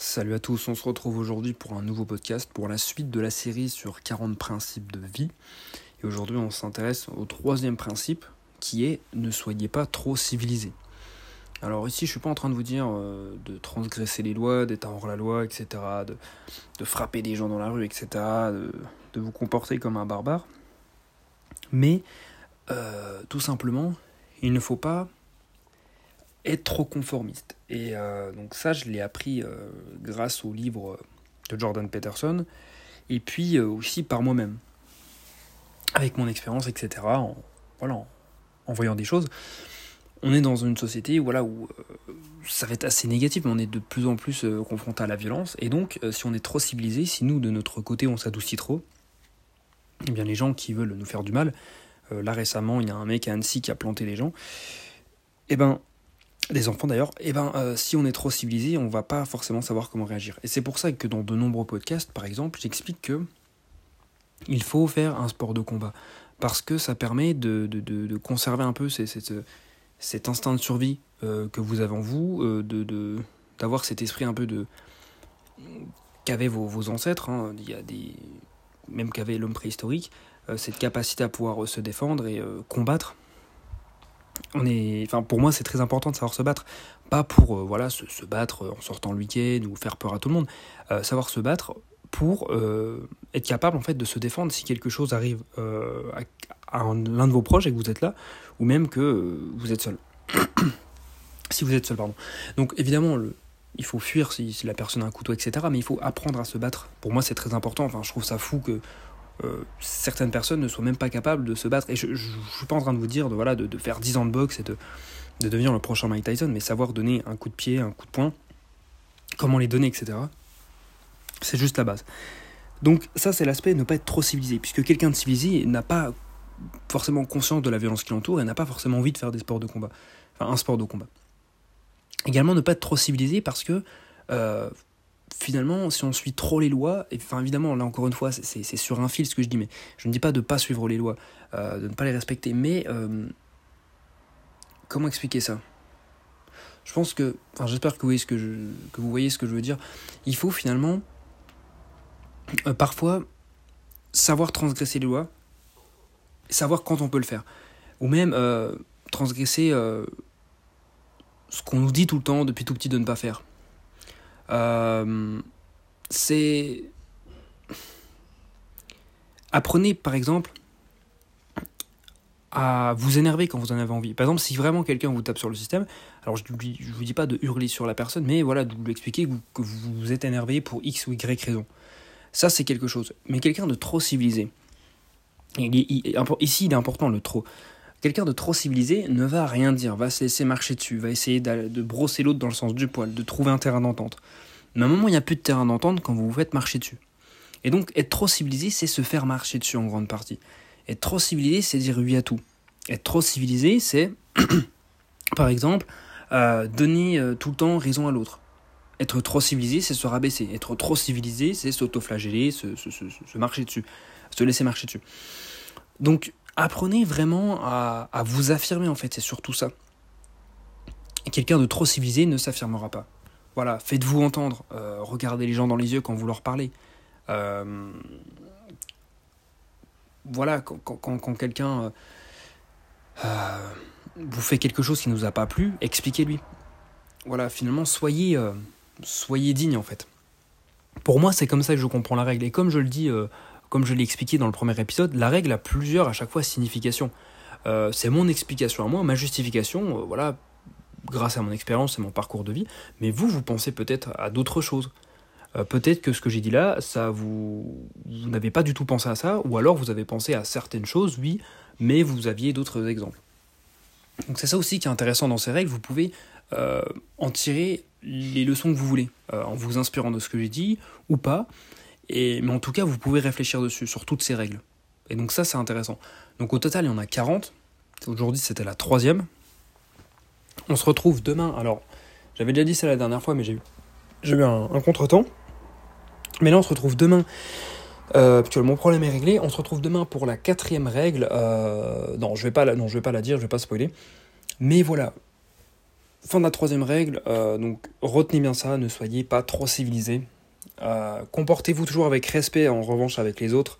Salut à tous, on se retrouve aujourd'hui pour un nouveau podcast, pour la suite de la série sur 40 principes de vie. Et aujourd'hui on s'intéresse au troisième principe qui est ne soyez pas trop civilisés. Alors ici je suis pas en train de vous dire euh, de transgresser les lois, d'être hors la loi, etc., de, frapper des gens dans la rue, etc., de, vous comporter comme un barbare. Mais euh, tout simplement, il ne faut pas être trop conformiste. Et euh, donc ça, je l'ai appris euh, grâce au livre de Jordan Peterson, et puis euh, aussi par moi-même, avec mon expérience, etc. En, voilà, en, voyant des choses. On est dans une société voilà, où ça va être assez négatif, mais on est de plus en plus confronté à la violence. Et donc, si on est trop civilisé, si nous, de notre côté, on s'adoucit trop, eh bien les gens qui veulent nous faire du mal, là récemment, il y a un mec à Annecy qui a planté les gens, eh ben, des enfants d'ailleurs, eh ben euh, si on est trop civilisé, on va pas forcément savoir comment réagir. Et c'est pour ça que dans de nombreux podcasts, par exemple, j'explique que il faut faire un sport de combat parce que ça permet de, conserver un peu cet instinct de survie euh, que vous avez en vous, euh, de d'avoir cet esprit un peu de qu'avaient vos, vos, ancêtres. Hein. Il y a des même qu'avait l'homme préhistorique, cette capacité à pouvoir se défendre et combattre on est, enfin pour moi c'est très important de savoir se battre, pas pour euh, voilà se, battre en sortant le week-end ou faire peur à tout le monde, euh, savoir se battre pour euh, être capable en fait de se défendre si quelque chose arrive à, l'un de vos proches et que vous êtes là, ou même que vous êtes seul. si vous êtes seul, pardon. Donc évidemment, il faut fuir si, si, la personne a un couteau, etc. Mais il faut apprendre à se battre. Pour moi, c'est très important. Enfin, je trouve ça fou que euh, certaines personnes ne soient même pas capables de se battre. Et je ne suis pas en train de vous dire de, voilà, de, faire 10 ans de boxe et de, de, devenir le prochain Mike Tyson, mais savoir donner un coup de pied, un coup de poing, comment les donner, etc. C'est juste la base. Donc ça, c'est l'aspect ne pas être trop civilisé, puisque quelqu'un de civilisé n'a pas forcément conscience de la violence qui l'entoure et n'a pas forcément envie de faire des sports de combat. Enfin, un sport de combat. Également, ne pas être trop civilisé parce que euh, finalement, si on suit trop les lois, et, enfin évidemment, là encore une fois, c'est sur un fil ce que je dis, mais je ne dis pas de ne pas suivre les lois, euh, de ne pas les respecter, mais euh, comment expliquer ça? Je pense que, enfin j'espère que, ce que, je, que vous voyez ce que je veux dire, il faut finalement, euh, parfois, savoir transgresser les lois, savoir quand on peut le faire, ou même transgresser ce qu'on nous dit tout le temps depuis tout petit de ne pas faire. Euh, c'est. Apprenez par exemple à vous énerver quand vous en avez envie. Par exemple, si vraiment quelqu'un vous tape sur le système, alors je ne vous dis pas de hurler sur la personne, mais voilà, de vous expliquer que vous, vous êtes énervé pour X ou Y raison. Ça, c'est quelque chose. Mais quelqu'un de trop civilisé, ici, il est important le trop. Quelqu'un de trop civilisé ne va rien dire, va se laisser marcher dessus, va essayer de brosser l'autre dans le sens du poil, de trouver un terrain d'entente. Mais à un moment, il n'y a plus de terrain d'entente quand vous vous faites marcher dessus. Et donc, être trop civilisé, c'est se faire marcher dessus en grande partie. Être trop civilisé, c'est dire oui à tout. Être trop civilisé, c'est, par exemple, euh, donner euh, tout le temps raison à l'autre. Être trop civilisé, c'est se rabaisser. Être trop civilisé, c'est s'autoflageller, se, se, se, marcher dessus, se laisser marcher dessus. Donc, apprenez vraiment à, vous affirmer en fait, c'est surtout ça. Quelqu'un de trop civilisé ne s'affirmera pas. Voilà, faites-vous entendre, euh, regardez les gens dans les yeux quand vous leur parlez. Euh, voilà, quand, quelqu'un euh, vous fait quelque chose qui ne nous a pas plu, expliquez-lui. Voilà, finalement, soyez, soyez digne en fait. Pour moi, c'est comme ça que je comprends la règle. Et comme je le dis comme je l'ai expliqué dans le premier épisode, la règle a plusieurs à chaque fois significations. Euh, c'est mon explication à moi, ma justification, euh, voilà, grâce à mon expérience et mon parcours de vie. Mais vous, vous pensez peut-être à d'autres choses. Euh, peut-être que ce que j'ai dit là, ça vous, vous n'avez pas du tout pensé à ça, ou alors vous avez pensé à certaines choses, oui, mais vous aviez d'autres exemples. Donc c'est ça aussi qui est intéressant dans ces règles. Vous pouvez en tirer les leçons que vous voulez, en vous inspirant de ce que j'ai dit ou pas, et, mais en tout cas, vous pouvez réfléchir dessus, sur toutes ces règles. Et donc ça, c'est intéressant. Donc au total, il y en a 40. Aujourd'hui, c'était la troisième. On se retrouve demain. Alors, j'avais déjà dit ça la dernière fois, mais j'ai eu, un, un contretemps. Mais là, on se retrouve demain. Euh, mon problème est réglé. On se retrouve demain pour la quatrième règle. Euh, non, je vais pas la, je vais pas la dire, je vais pas spoiler. Mais voilà, fin de la troisième règle, donc retenez bien ça, ne soyez pas trop civilisé. Comportez-vous toujours avec respect en revanche avec les autres.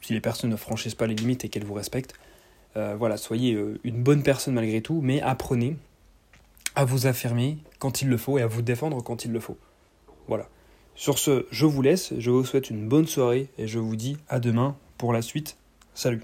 si les personnes ne franchissent pas les limites et qu'elles vous respectent. voilà, soyez une bonne personne malgré tout, mais apprenez à vous affirmer quand il le faut et à vous défendre quand il le faut. Voilà. Sur ce, je vous laisse, je vous souhaite une bonne soirée et je vous dis à demain pour la suite. Salut